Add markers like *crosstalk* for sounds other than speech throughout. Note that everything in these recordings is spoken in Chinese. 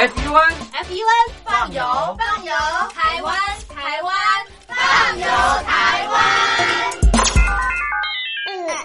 F U N F U N 放油放油，台湾台湾放油台湾。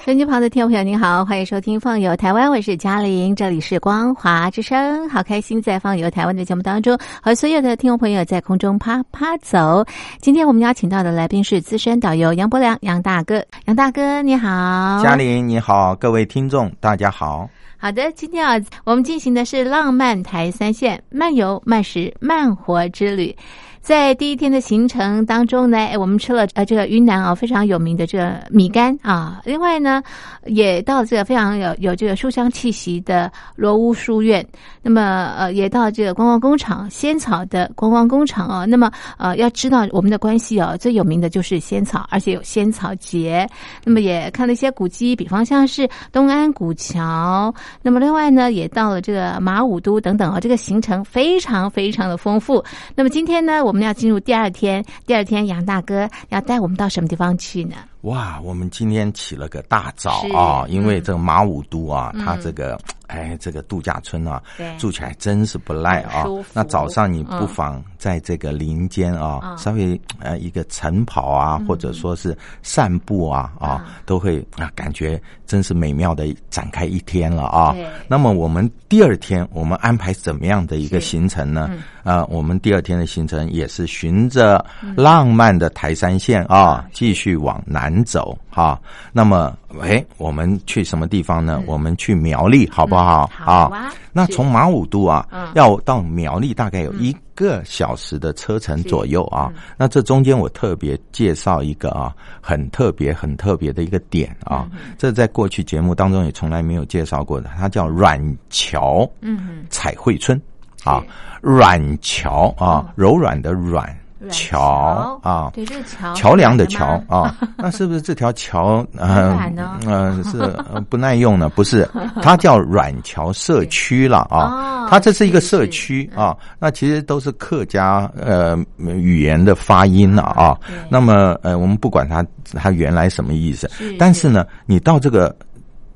收音机旁的听众朋友，您好，欢迎收听《放游台湾》，我是嘉玲，这里是光华之声，好开心在《放游台湾》的节目当中和所有的听众朋友在空中啪啪走。今天我们邀请到的来宾是资深导游杨伯良，杨大哥，杨大哥你好，嘉玲你好，各位听众大家好。好的，今天啊，我们进行的是浪漫台三线漫游、漫食、慢活之旅。在第一天的行程当中呢，我们吃了呃这个云南啊非常有名的这个米干啊，另外呢，也到了这个非常有有这个书香气息的罗屋书院，那么呃也到这个观光工厂仙草的观光工厂啊，那么呃要知道我们的关系哦，最有名的就是仙草，而且有仙草节，那么也看了一些古迹，比方像是东安古桥，那么另外呢也到了这个马武都等等啊，这个行程非常非常的丰富。那么今天呢，我我们要进入第二天，第二天杨大哥要带我们到什么地方去呢？哇，我们今天起了个大早啊，因为这个马武都啊，它这个哎，这个度假村啊，住起来真是不赖啊。那早上你不妨在这个林间啊，稍微呃一个晨跑啊，或者说是散步啊啊，都会啊感觉真是美妙的展开一天了啊。那么我们第二天我们安排怎么样的一个行程呢？啊，我们第二天的行程也是循着浪漫的台山线啊，继续往南走哈。那么，哎，我们去什么地方呢？我们去苗栗，好不好？好啊。那从马武都啊，要到苗栗大概有一个小时的车程左右啊。那这中间我特别介绍一个啊，很特别、很特别的一个点啊。这在过去节目当中也从来没有介绍过的，它叫软桥嗯彩绘村。啊，软桥啊，柔软的软桥啊，对，这个桥桥梁的桥啊，*laughs* 那是不是这条桥嗯嗯是不耐用呢？不是，*laughs* 它叫软桥社区了啊，它这是一个社区啊，那其实都是客家呃语言的发音了啊。那么呃，我们不管它它原来什么意思，但是呢，你到这个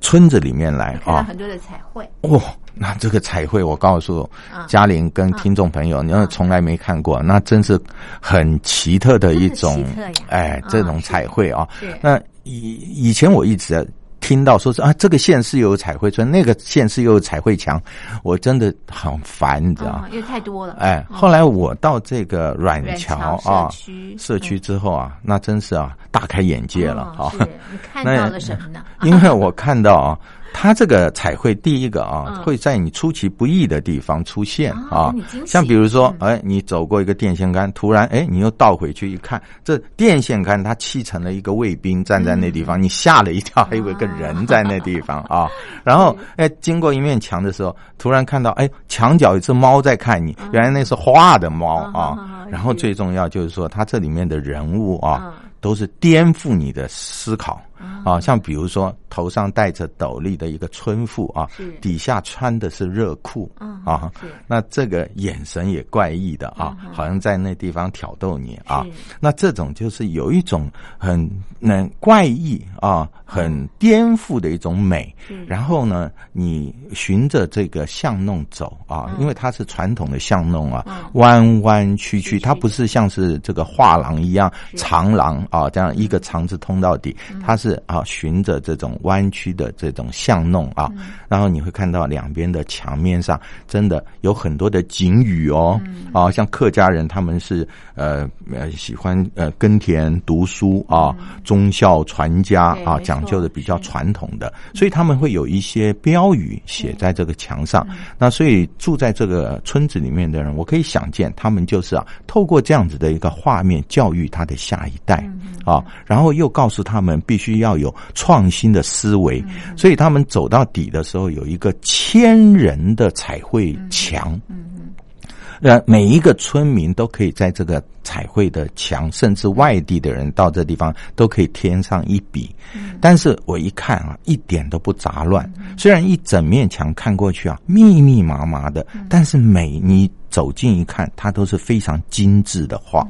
村子里面来啊，很多的彩绘哦。那这个彩绘，我告诉嘉玲跟听众朋友，你要从来没看过，那真是很奇特的一种，哎，这种彩绘啊。那以以前我一直听到说是啊，这个县市有彩绘村，那个县市又有彩绘墙，我真的很烦，你知道吗？因为太多了。哎，后来我到这个软桥啊社区之后啊，那真是啊大开眼界了啊！你看到了什么呢？因为我看到啊。它这个彩绘，第一个啊，会在你出其不意的地方出现啊，像比如说，哎，你走过一个电线杆，突然，哎，你又倒回去一看，这电线杆它砌成了一个卫兵站在那地方，你吓了一跳，还以为个人在那地方 *laughs* 啊。然后，哎，经过一面墙的时候，突然看到，哎，墙角有只猫在看你，原来那是画的猫啊。然后最重要就是说，它这里面的人物啊。都是颠覆你的思考啊！像比如说，头上戴着斗笠的一个村妇啊，底下穿的是热裤啊，那这个眼神也怪异的啊，好像在那地方挑逗你啊。那这种就是有一种很那怪异啊，很颠覆的一种美。然后呢，你循着这个巷弄走啊，因为它是传统的巷弄啊，弯弯曲曲，它不是像是这个画廊一样长廊。啊，这样一个长子通到底，它是啊，循着这种弯曲的这种巷弄啊，然后你会看到两边的墙面上真的有很多的景语哦，啊，像客家人他们是呃呃喜欢呃耕田读书啊，忠孝传家啊，讲究的比较传统的，所以他们会有一些标语写在这个墙上。那所以住在这个村子里面的人，我可以想见，他们就是啊，透过这样子的一个画面教育他的下一代。啊，然后又告诉他们必须要有创新的思维，所以他们走到底的时候有一个千人的彩绘墙，嗯每一个村民都可以在这个彩绘的墙，甚至外地的人到这地方都可以添上一笔。但是我一看啊，一点都不杂乱，虽然一整面墙看过去啊密密麻麻的，但是每你。走近一看，它都是非常精致的画，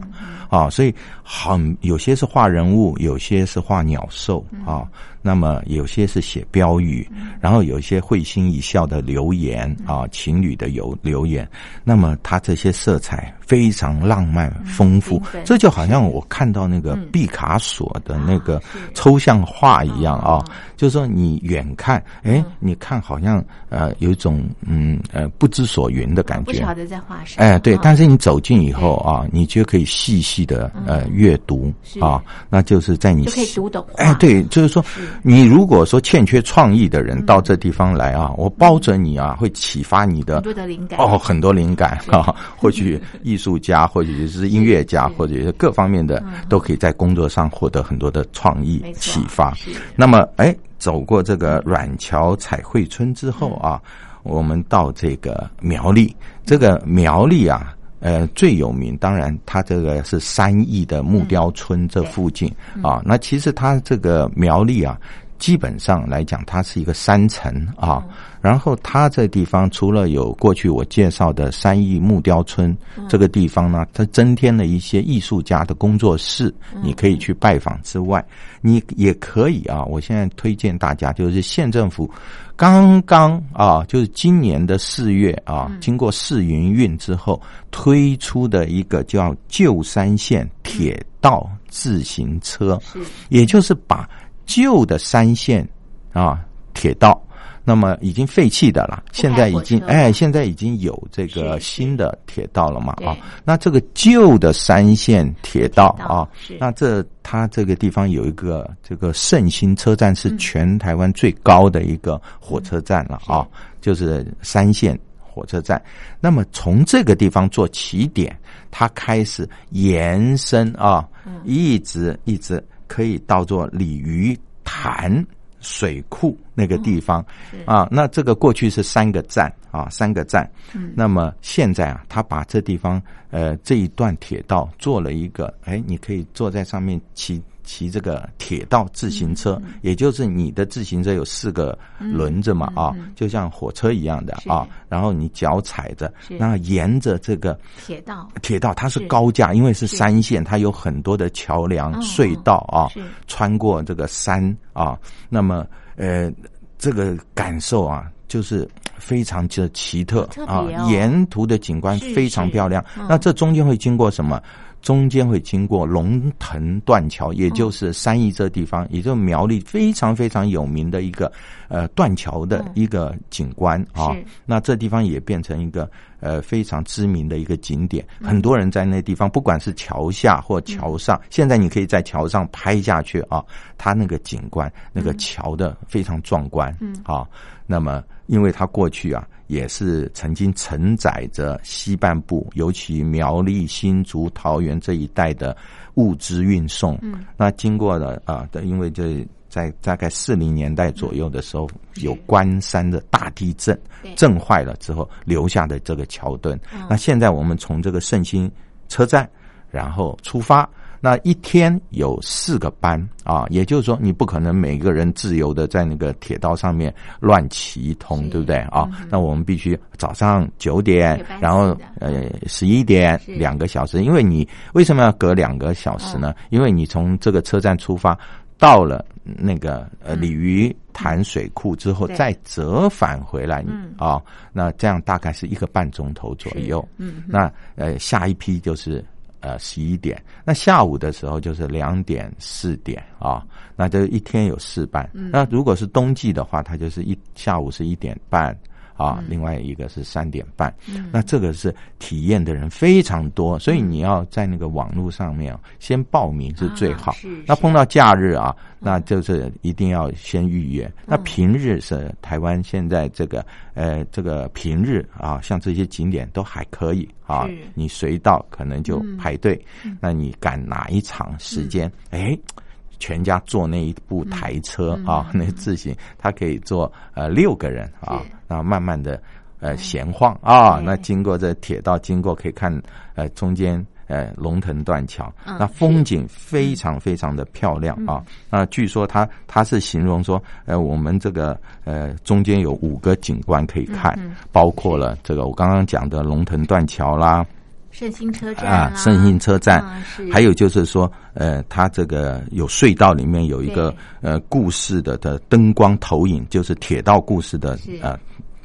啊，所以很有些是画人物，有些是画鸟兽啊。那么有些是写标语，然后有一些会心一笑的留言啊，情侣的有留言。那么它这些色彩非常浪漫丰富，这就好像我看到那个毕卡索的那个抽象画一样啊。就是说你远看，哎，你看好像呃有一种嗯呃不知所云的感觉，不晓得在哎，对，但是你走近以后啊，你就可以细细的呃阅读啊，那就是在你就可以读懂。哎，对，就是说。你如果说欠缺创意的人到这地方来啊，我包准你啊会启发你的很多的灵感。哦，很多灵感啊，或许艺术家，*laughs* 或者是音乐家，或者是各方面的，都可以在工作上获得很多的创意启发。那么，哎，走过这个软桥彩绘村之后啊，我们到这个苗栗，这个苗栗啊。呃，最有名，当然，它这个是三义的木雕村这附近啊。那其实它这个苗栗啊，基本上来讲，它是一个山城啊。然后它这地方除了有过去我介绍的三义木雕村这个地方呢，它增添了一些艺术家的工作室，你可以去拜访之外，你也可以啊。我现在推荐大家，就是县政府。刚刚啊，就是今年的四月啊，经过试营运之后推出的一个叫旧山线铁道自行车，也就是把旧的三线啊铁道。那么已经废弃的了，现在已经哎，现在已经有这个新的铁道了嘛啊？那这个旧的三线铁道啊，那这它这个地方有一个这个圣心车站，是全台湾最高的一个火车站了啊，就是三线火车站。那么从这个地方做起点，它开始延伸啊，一直一直可以到做鲤鱼潭。水库那个地方啊，那这个过去是三个站啊，三个站。那么现在啊，他把这地方呃这一段铁道做了一个，哎，你可以坐在上面骑。骑这个铁道自行车，也就是你的自行车有四个轮子嘛啊，就像火车一样的啊，然后你脚踩着，那沿着这个铁道，铁道它是高架，因为是山线，它有很多的桥梁、隧道啊，穿过这个山啊，那么呃，这个感受啊，就是非常的奇特啊，沿途的景观非常漂亮。那这中间会经过什么？中间会经过龙腾断桥，也就是三义这地方，也就是苗栗非常非常有名的一个呃断桥的一个景观啊。那这地方也变成一个呃非常知名的一个景点，很多人在那地方，不管是桥下或桥上，现在你可以在桥上拍下去啊，它那个景观，那个桥的非常壮观啊。那么，因为它过去啊。也是曾经承载着西半部，尤其苗栗、新竹、桃园这一带的物资运送。嗯，那经过了啊，因为这在大概四零年代左右的时候，有关山的大地震，震坏了之后留下的这个桥墩。那现在我们从这个圣心车站，然后出发。那一天有四个班啊，也就是说，你不可能每个人自由的在那个铁道上面乱骑一通，对不对？啊？那我们必须早上九点，然后呃十一点两个小时，因为你为什么要隔两个小时呢？因为你从这个车站出发，到了那个呃鲤鱼潭水库之后，再折返回来啊，那这样大概是一个半钟头左右。嗯，那呃下一批就是。呃，十一点，那下午的时候就是两点、四点啊，那就一天有四班。那如果是冬季的话，它就是一下午是一点半。啊，另外一个是三点半，那这个是体验的人非常多，所以你要在那个网络上面先报名是最好。那碰到假日啊，那就是一定要先预约。那平日是台湾现在这个呃这个平日啊，像这些景点都还可以啊，你随到可能就排队。那你赶哪一场时间？哎。全家坐那一部台车啊，那自行，他可以坐呃六个人啊，然后慢慢的呃闲晃啊，那经过这铁道经过可以看呃中间呃龙腾断桥，那风景非常非常的漂亮啊。那据说他他是形容说，呃，我们这个呃中间有五个景观可以看，包括了这个我刚刚讲的龙腾断桥啦。圣心车站啊，圣心车站，还有就是说，呃，它这个有隧道里面有一个呃故事的的灯光投影，就是铁道故事的呃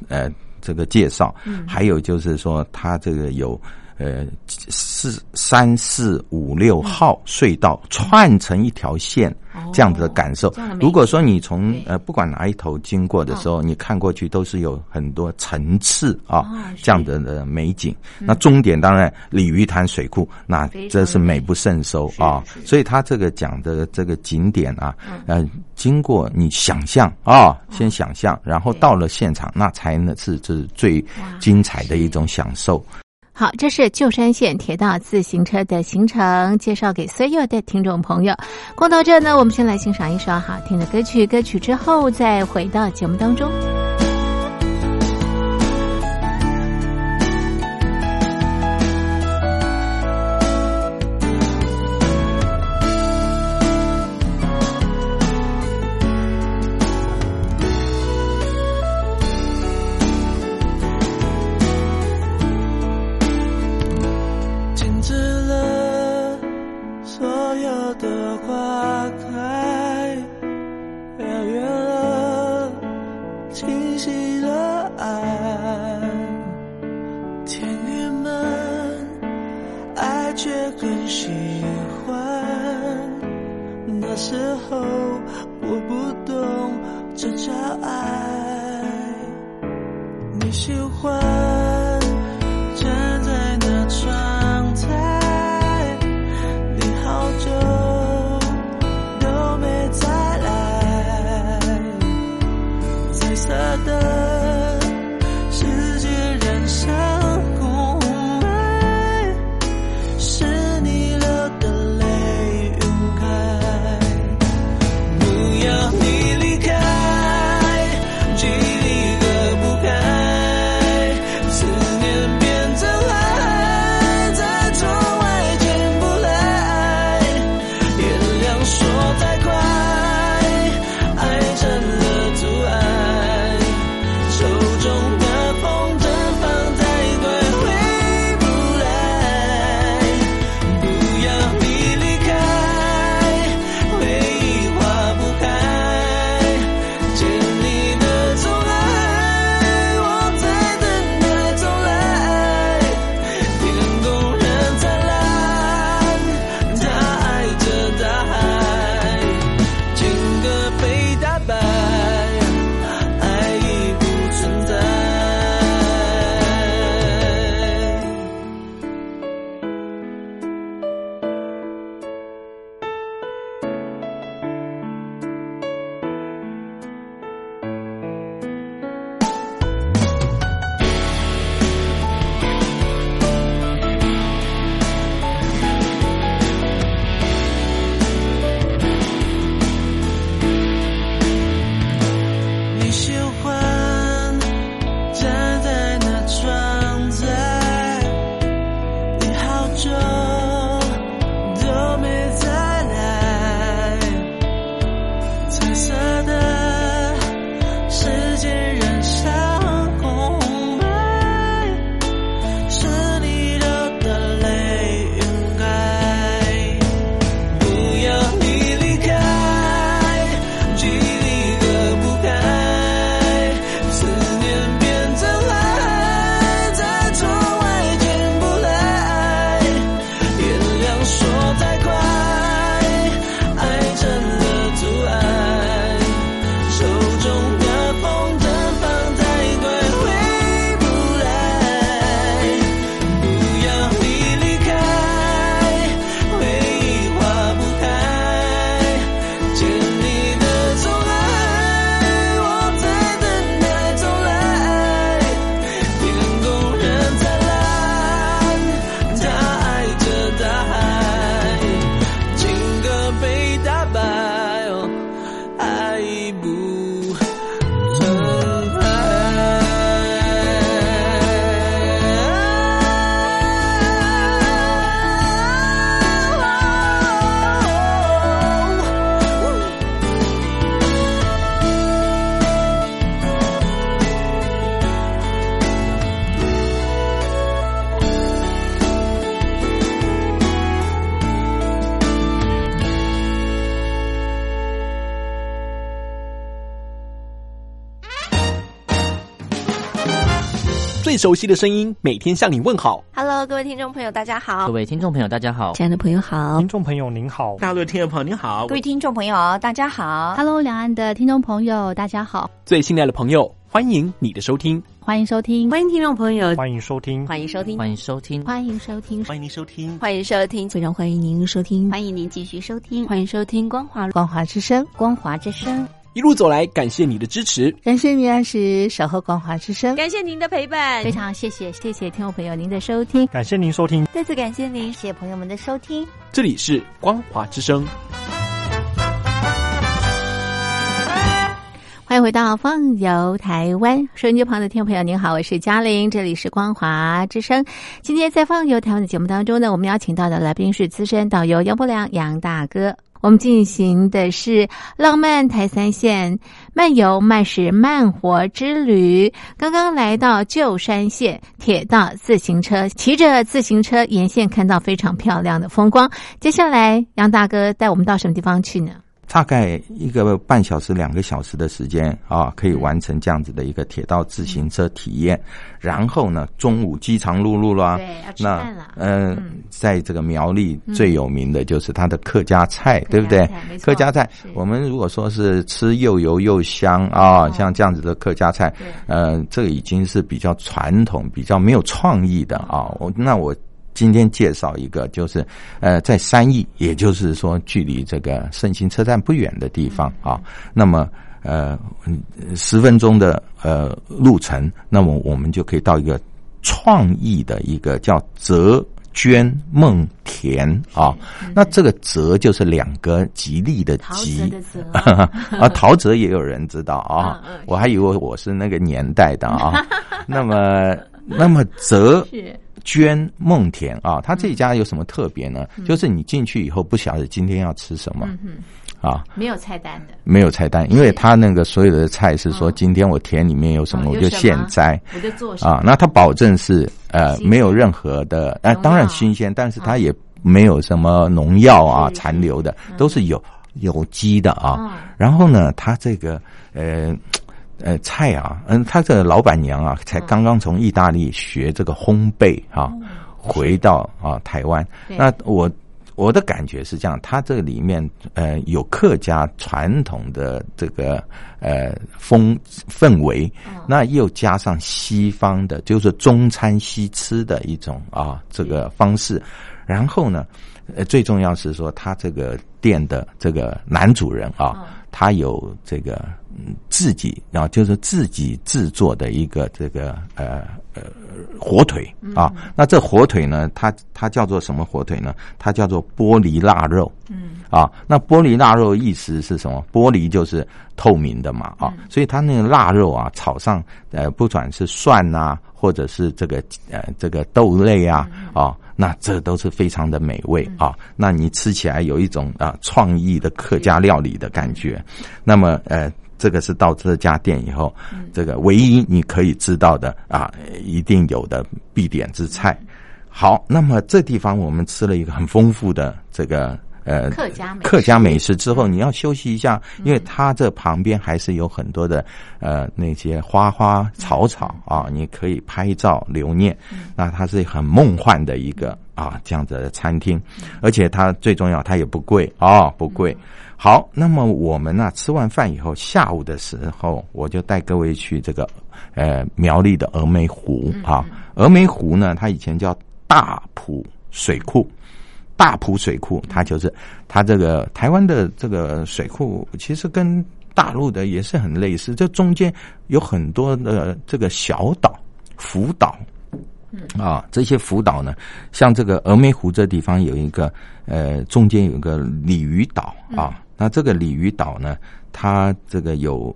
呃这个介绍，还有就是说，它这个有。呃，四三四五六号隧道串成一条线，这样子的感受。如果说你从呃不管哪一头经过的时候，你看过去都是有很多层次啊，这样的的美景。那终点当然鲤鱼潭水库，那这是美不胜收啊。所以他这个讲的这个景点啊，呃，经过你想象啊，先想象，然后到了现场，那才能是是最精彩的一种享受。好，这是旧山县铁道自行车的行程，介绍给所有的听众朋友。逛到这呢，我们先来欣赏一首好听的歌曲，歌曲之后再回到节目当中。Caribu. 熟悉的声音，每天向你问好。Hello，各位听众朋友，大家好。各位听众朋友，大家好。亲爱的朋友好。听众朋友您好。大陆听众朋友您好。各位听众朋友大家好。Hello，两岸的听众朋友大家好。最信赖的朋友，欢迎你的收听。欢迎收听。欢迎听众朋友。欢迎收听。欢迎收听。欢迎收听。欢迎收听。欢迎您收听。欢迎收听。非常欢迎您收听。欢迎您继续收听。欢迎收听光华光华之声。光华之声。一路走来，感谢你的支持，感谢你按时守候光华之声，感谢您的陪伴，非常谢谢谢谢听众朋友您的收听，感谢您收听，再次感谢您，谢谢朋友们的收听。这里是光华之声，欢迎回到放游台湾，收音机旁的听众朋友您好，我是嘉玲，这里是光华之声。今天在放游台湾的节目当中呢，我们邀请到的来宾是资深导游杨伯良杨大哥。我们进行的是浪漫台三线漫游慢食慢活之旅。刚刚来到旧山县铁道自行车，骑着自行车沿线看到非常漂亮的风光。接下来，杨大哥带我们到什么地方去呢？大概一个半小时、两个小时的时间啊，可以完成这样子的一个铁道自行车体验。然后呢，中午饥肠辘辘了。嗯，在这个苗栗最有名的就是它的客家菜，对不对？客家菜，我们如果说是吃又油又香啊，像这样子的客家菜，呃，这个已经是比较传统、比较没有创意的啊。我那我。今天介绍一个，就是呃，在三义，也就是说距离这个圣心车站不远的地方啊。那么呃，十分钟的呃路程，那么我们就可以到一个创意的一个叫泽娟梦田啊。那这个泽就是两个吉利的吉 *laughs* 啊，陶喆也有人知道啊。我还以为我是那个年代的啊。那么，那么泽。娟梦田啊，他这家有什么特别呢？就是你进去以后不晓得今天要吃什么，啊，没有菜单的，没有菜单，因为他那个所有的菜是说今天我田里面有什么我就现摘，我就做啊，那他保证是呃没有任何的，呃当然新鲜，但是他也没有什么农药啊残留的，都是有有机的啊。然后呢，他这个呃。呃，菜啊，嗯，他这个老板娘啊，才刚刚从意大利学这个烘焙啊，回到啊台湾。那我我的感觉是这样，他这里面呃有客家传统的这个呃风氛围，那又加上西方的，就是中餐西吃的一种啊这个方式。然后呢，呃，最重要是说，他这个店的这个男主人啊。他有这个自己，然后就是自己制作的一个这个呃呃火腿啊。那这火腿呢，它它叫做什么火腿呢？它叫做玻璃腊肉。嗯啊，那玻璃腊肉意思是什么？玻璃就是透明的嘛啊，所以它那个腊肉啊，炒上呃，不管是蒜呐，或者是这个呃这个豆类啊啊。那这都是非常的美味啊！那你吃起来有一种啊创意的客家料理的感觉。那么呃，这个是到这家店以后，这个唯一你可以知道的啊，一定有的必点之菜。好，那么这地方我们吃了一个很丰富的这个。呃，客家客家美食之后，你要休息一下，因为它这旁边还是有很多的呃那些花花草草啊，你可以拍照留念。那它是很梦幻的一个啊这样子的餐厅，而且它最重要，它也不贵啊，不贵。好，那么我们呢吃完饭以后，下午的时候我就带各位去这个呃苗栗的峨眉湖啊，峨眉湖呢，它以前叫大埔水库。大埔水库，它就是它这个台湾的这个水库，其实跟大陆的也是很类似。这中间有很多的这个小岛、浮岛，啊，这些浮岛呢，像这个峨眉湖这地方有一个呃，中间有一个鲤鱼岛啊。那这个鲤鱼岛呢，它这个有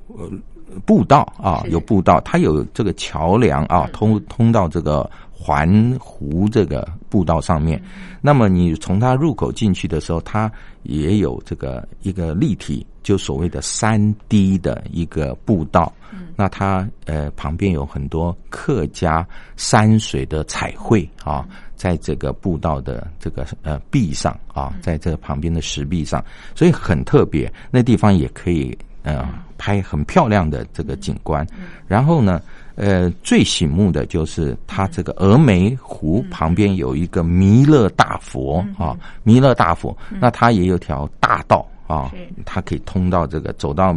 步道啊，有步道，它有这个桥梁啊，通通到这个。环湖这个步道上面，那么你从它入口进去的时候，它也有这个一个立体，就所谓的三 D 的一个步道。那它呃旁边有很多客家山水的彩绘啊，在这个步道的这个呃壁上啊，在这个旁边的石壁上，所以很特别。那地方也可以呃拍很漂亮的这个景观。然后呢？呃，最醒目的就是它这个峨眉湖旁边有一个弥勒大佛啊，弥勒大佛，那它也有条大道啊，它可以通到这个走到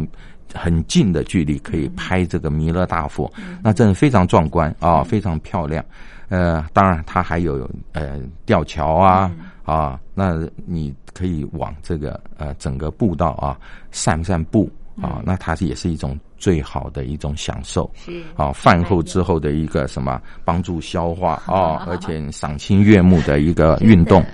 很近的距离，可以拍这个弥勒大佛，那真的非常壮观啊，非常漂亮。呃，当然它还有呃吊桥啊啊，那你可以往这个呃整个步道啊散散步啊，那它也是一种。最好的一种享受是啊，饭后之后的一个什么帮助消化啊，而且赏心悦目的一个运动。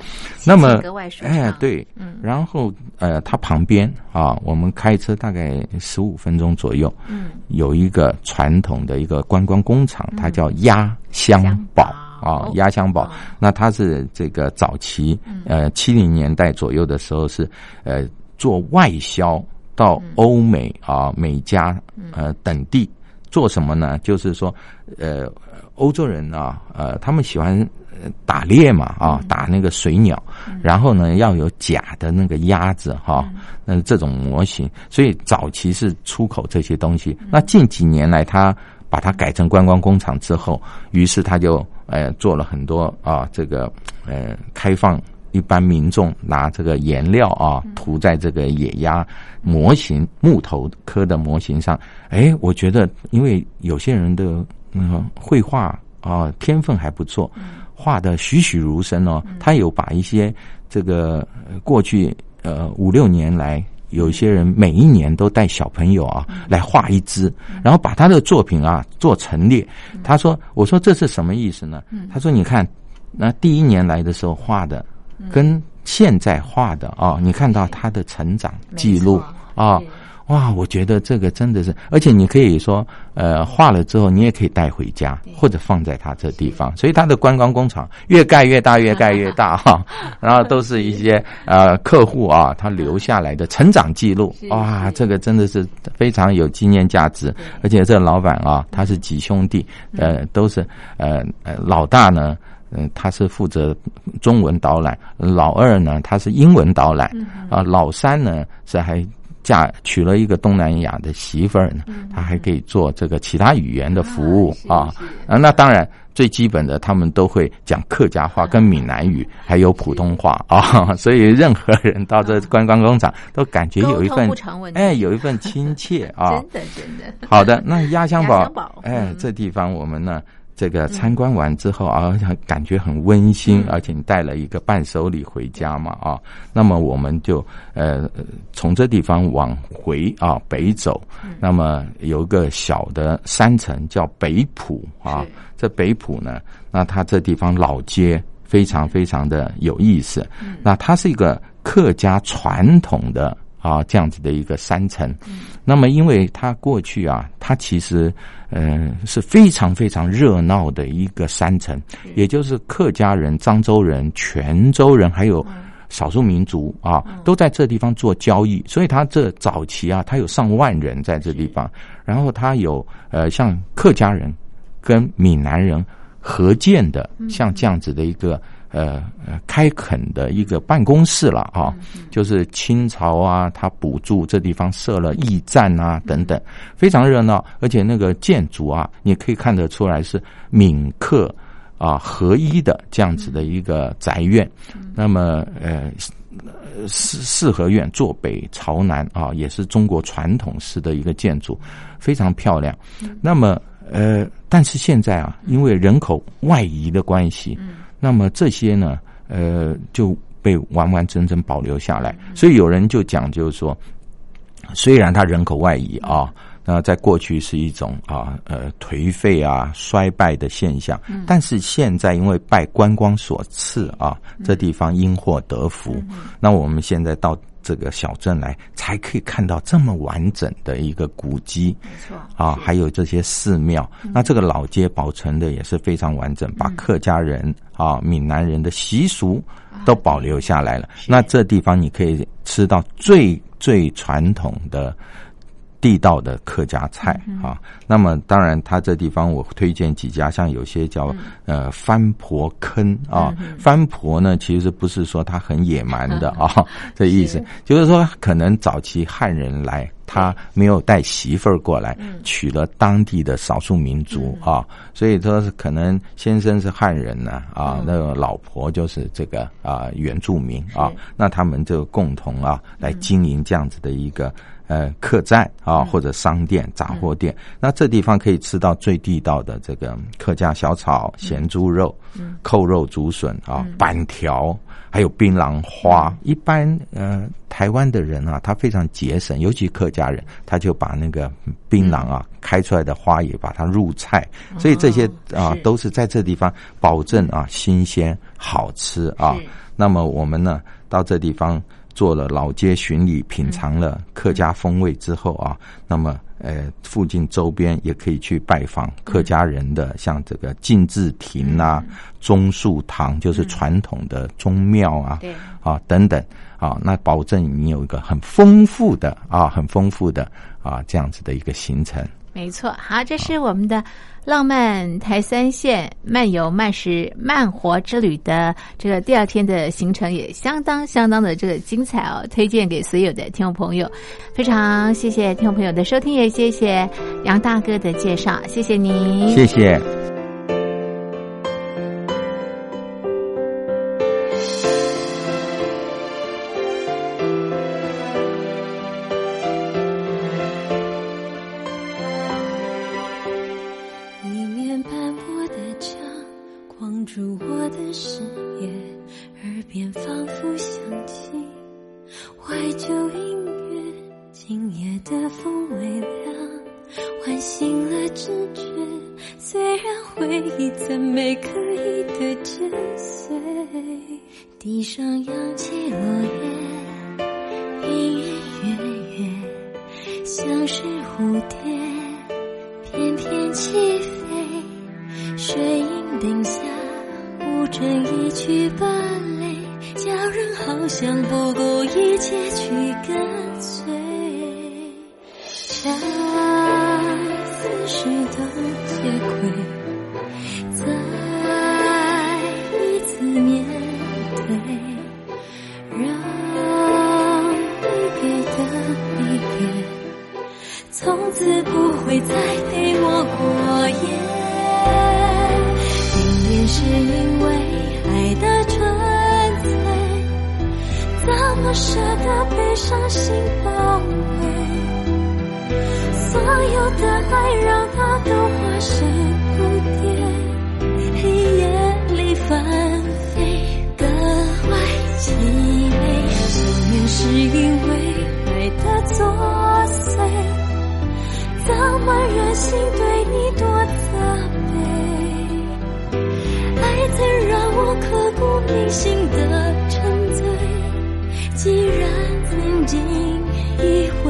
那么哎对，然后呃，它旁边啊，我们开车大概十五分钟左右，嗯，有一个传统的一个观光工厂，它叫压箱宝啊，压箱宝。那它是这个早期呃七零年代左右的时候是呃做外销。到欧美啊，美加呃等地。做什么呢？就是说，呃，欧洲人啊，呃，他们喜欢打猎嘛啊，打那个水鸟，然后呢要有假的那个鸭子哈，那这种模型，所以早期是出口这些东西。那近几年来，他把它改成观光工厂之后，于是他就呃做了很多啊，这个呃开放。一般民众拿这个颜料啊涂在这个野鸭模型木头刻的模型上，哎，我觉得因为有些人的嗯绘画啊天分还不错，画的栩栩如生哦。他有把一些这个过去呃五六年来，有些人每一年都带小朋友啊来画一只，然后把他的作品啊做陈列。他说：“我说这是什么意思呢？”他说：“你看，那第一年来的时候画的。”跟现在画的啊，你看到他的成长记录啊，哇，我觉得这个真的是，而且你可以说，呃，画了之后你也可以带回家，或者放在他这地方。所以他的观光工厂越盖越大，越盖越大哈。*laughs* 然后都是一些呃客户啊，他留下来的成长记录，哇，这个真的是非常有纪念价值。而且这老板啊，他是几兄弟，呃，都是呃呃老大呢。嗯，他是负责中文导览，老二呢，他是英文导览，啊，老三呢是还嫁娶了一个东南亚的媳妇儿呢，他还可以做这个其他语言的服务啊啊，那当然最基本的，他们都会讲客家话跟闽南语，*laughs* 还有普通话啊，*laughs* 所以任何人到这观光工厂都感觉有一份哎，有一份亲切啊，*laughs* 真的真的。好的，那压箱宝，哎，这地方我们呢。这个参观完之后啊，感觉很温馨，而且你带了一个伴手礼回家嘛啊，那么我们就呃从这地方往回啊北走，那么有一个小的山城叫北浦啊，这北浦呢，那它这地方老街非常非常的有意思，那它是一个客家传统的。啊，这样子的一个山城，那么因为它过去啊，它其实嗯是非常非常热闹的一个山城，也就是客家人、漳州人、泉州人，还有少数民族啊，都在这地方做交易，所以它这早期啊，它有上万人在这地方，然后它有呃像客家人跟闽南人合建的，像这样子的一个。呃呃，开垦的一个办公室了啊，就是清朝啊，他补助这地方设了驿站啊等等，非常热闹，而且那个建筑啊，你可以看得出来是闽客啊合一的这样子的一个宅院。那么呃四四合院坐北朝南啊，也是中国传统式的一个建筑，非常漂亮。那么呃，但是现在啊，因为人口外移的关系。那么这些呢，呃，就被完完整整保留下来。所以有人就讲，就是说，虽然它人口外移啊，那在过去是一种啊，呃，颓废啊、衰败的现象，但是现在因为拜观光所赐啊，这地方因祸得福。那我们现在到。这个小镇来才可以看到这么完整的一个古迹，没错啊，还有这些寺庙。那这个老街保存的也是非常完整，把客家人啊、闽南人的习俗都保留下来了。那这地方你可以吃到最最传统的。地道的客家菜啊，那么当然，它这地方我推荐几家，像有些叫呃番婆坑啊，番婆呢其实不是说它很野蛮的 *laughs* 啊，这意思。就是说可能早期汉人来他没有带媳妇儿过来，娶了当地的少数民族啊，所以说是可能先生是汉人呢啊，那个老婆就是这个啊原住民啊，那他们就共同啊来经营这样子的一个。呃，客栈啊，或者商店、杂货店，那这地方可以吃到最地道的这个客家小炒、咸猪肉、扣肉竹笋啊、板条，还有槟榔花。一般呃，台湾的人啊，他非常节省，尤其客家人，他就把那个槟榔啊开出来的花也把它入菜，所以这些啊都是在这地方保证啊新鲜好吃啊。那么我们呢，到这地方。做了老街巡礼，品尝了客家风味之后啊，那么呃，附近周边也可以去拜访客家人的，像这个进字亭啊、钟树堂，就是传统的宗庙啊，啊等等。啊，那保证你有一个很丰富的啊，很丰富的啊这样子的一个行程。没错，好，这是我们的浪漫台三线漫游慢食慢活之旅的这个第二天的行程，也相当相当的这个精彩哦，推荐给所有的听众朋友。非常谢谢听众朋友的收听，也谢谢杨大哥的介绍，谢谢您，谢谢。像是蝴蝶翩翩起飞，水影灯下舞着一曲芭蕾，叫人好像不顾一切去跟随。换忍心对你多责备，爱曾让我刻骨铭心的沉醉。既然曾经以为，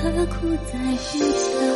何苦再勉强？